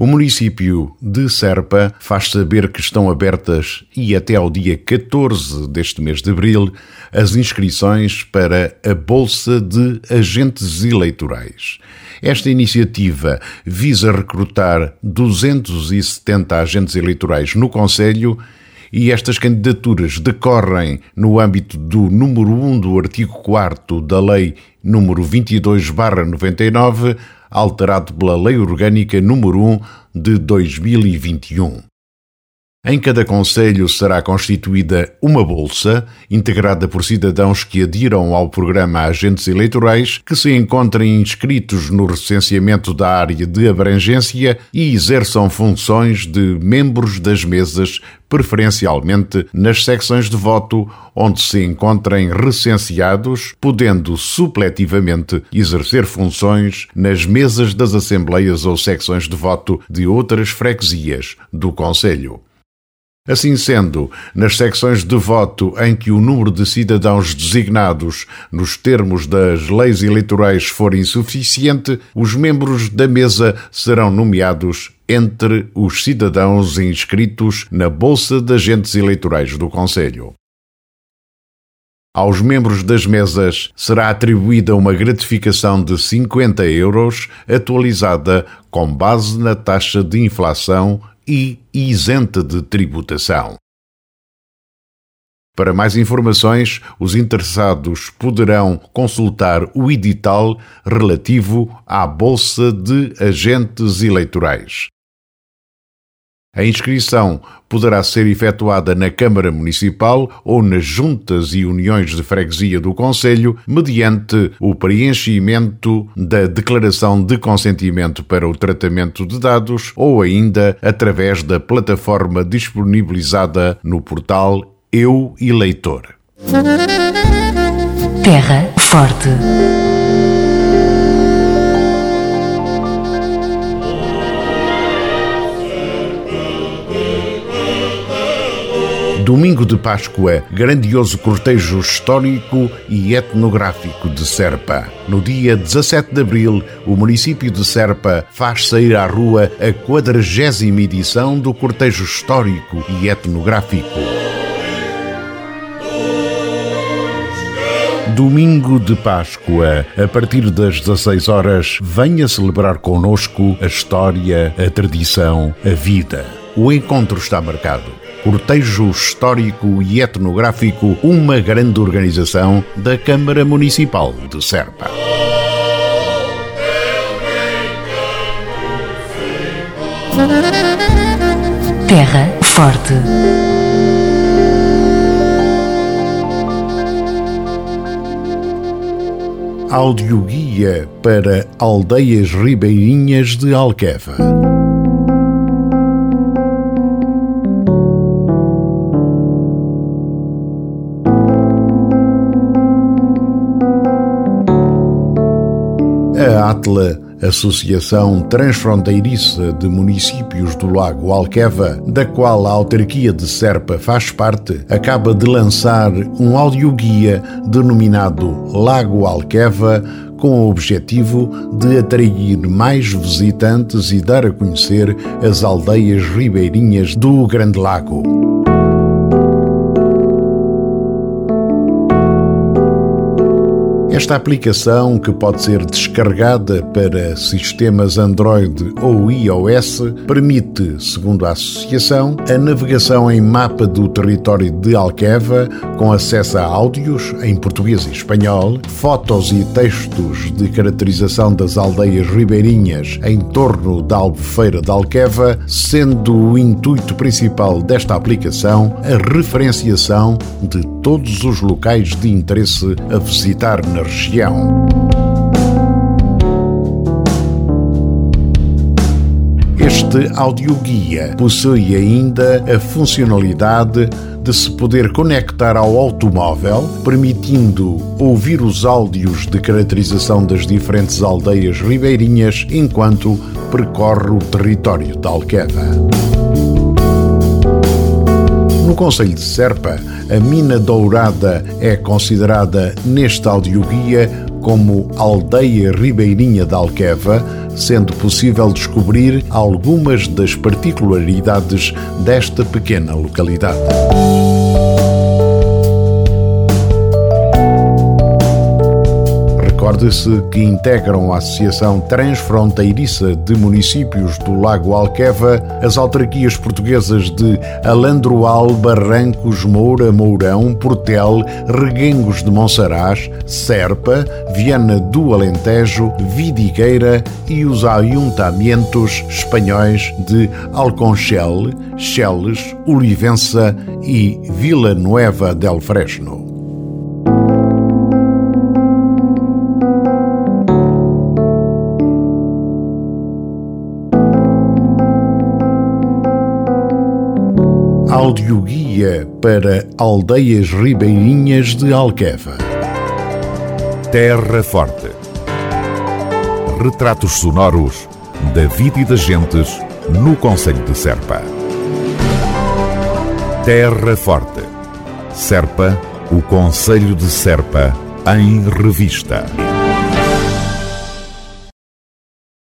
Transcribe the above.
O município de Serpa faz saber que estão abertas e até ao dia 14 deste mês de abril as inscrições para a Bolsa de Agentes Eleitorais. Esta iniciativa visa recrutar 270 agentes eleitorais no Conselho e estas candidaturas decorrem no âmbito do número 1 do artigo 4 da Lei número 22/99 alterado pela Lei Orgânica número 1 de 2021. Em cada conselho será constituída uma bolsa, integrada por cidadãos que adiram ao programa Agentes Eleitorais, que se encontrem inscritos no recenseamento da área de abrangência e exerçam funções de membros das mesas, preferencialmente nas secções de voto onde se encontrem recenseados, podendo supletivamente exercer funções nas mesas das assembleias ou secções de voto de outras freguesias do Conselho. Assim sendo, nas secções de voto em que o número de cidadãos designados nos termos das leis eleitorais for insuficiente, os membros da mesa serão nomeados entre os cidadãos inscritos na Bolsa de Agentes Eleitorais do Conselho. Aos membros das mesas será atribuída uma gratificação de 50 euros, atualizada com base na taxa de inflação e isenta de tributação. Para mais informações, os interessados poderão consultar o edital relativo à Bolsa de Agentes Eleitorais. A inscrição poderá ser efetuada na Câmara Municipal ou nas juntas e uniões de freguesia do Conselho, mediante o preenchimento da declaração de consentimento para o tratamento de dados ou ainda através da plataforma disponibilizada no portal Eu Eleitor. Terra Forte. Domingo de Páscoa, grandioso cortejo histórico e etnográfico de Serpa. No dia 17 de abril, o município de Serpa faz sair à rua a quadragésima edição do cortejo histórico e etnográfico. Domingo de Páscoa, a partir das 16 horas, venha celebrar conosco a história, a tradição, a vida. O encontro está marcado cortejo histórico e etnográfico, uma grande organização da Câmara Municipal de Serpa. Terra Forte. Audioguia para Aldeias Ribeirinhas de Alqueva. ATLA, Associação Transfronteiriça de Municípios do Lago Alqueva, da qual a autarquia de Serpa faz parte, acaba de lançar um audioguia denominado Lago Alqueva, com o objetivo de atrair mais visitantes e dar a conhecer as aldeias ribeirinhas do Grande Lago. Esta aplicação, que pode ser descarregada para sistemas Android ou iOS, permite, segundo a associação, a navegação em mapa do território de Alqueva, com acesso a áudios em português e espanhol, fotos e textos de caracterização das aldeias ribeirinhas em torno da Albufeira de Alqueva, sendo o intuito principal desta aplicação a referenciação de todos os locais de interesse a visitar na região. Este audioguia possui ainda a funcionalidade de se poder conectar ao automóvel, permitindo ouvir os áudios de caracterização das diferentes aldeias ribeirinhas enquanto percorre o território da Alqueva. Conselho de Serpa, a Mina Dourada é considerada neste audioguia como Aldeia Ribeirinha da Alqueva, sendo possível descobrir algumas das particularidades desta pequena localidade. Recorde-se que integram a Associação Transfronteiriça de Municípios do Lago Alqueva as autarquias portuguesas de Alandroal, Barrancos, Moura, Mourão, Portel, Reguengos de Monsaraz, Serpa, Viana do Alentejo, Vidigueira e os ayuntamentos espanhóis de Alconchel, Cheles, Olivença e Vila Nueva del Fresno. Audioguia para Aldeias Ribeirinhas de Alqueva. Terra Forte. Retratos sonoros da vida e das gentes no Conselho de Serpa. Terra Forte. Serpa, o Conselho de Serpa, em revista.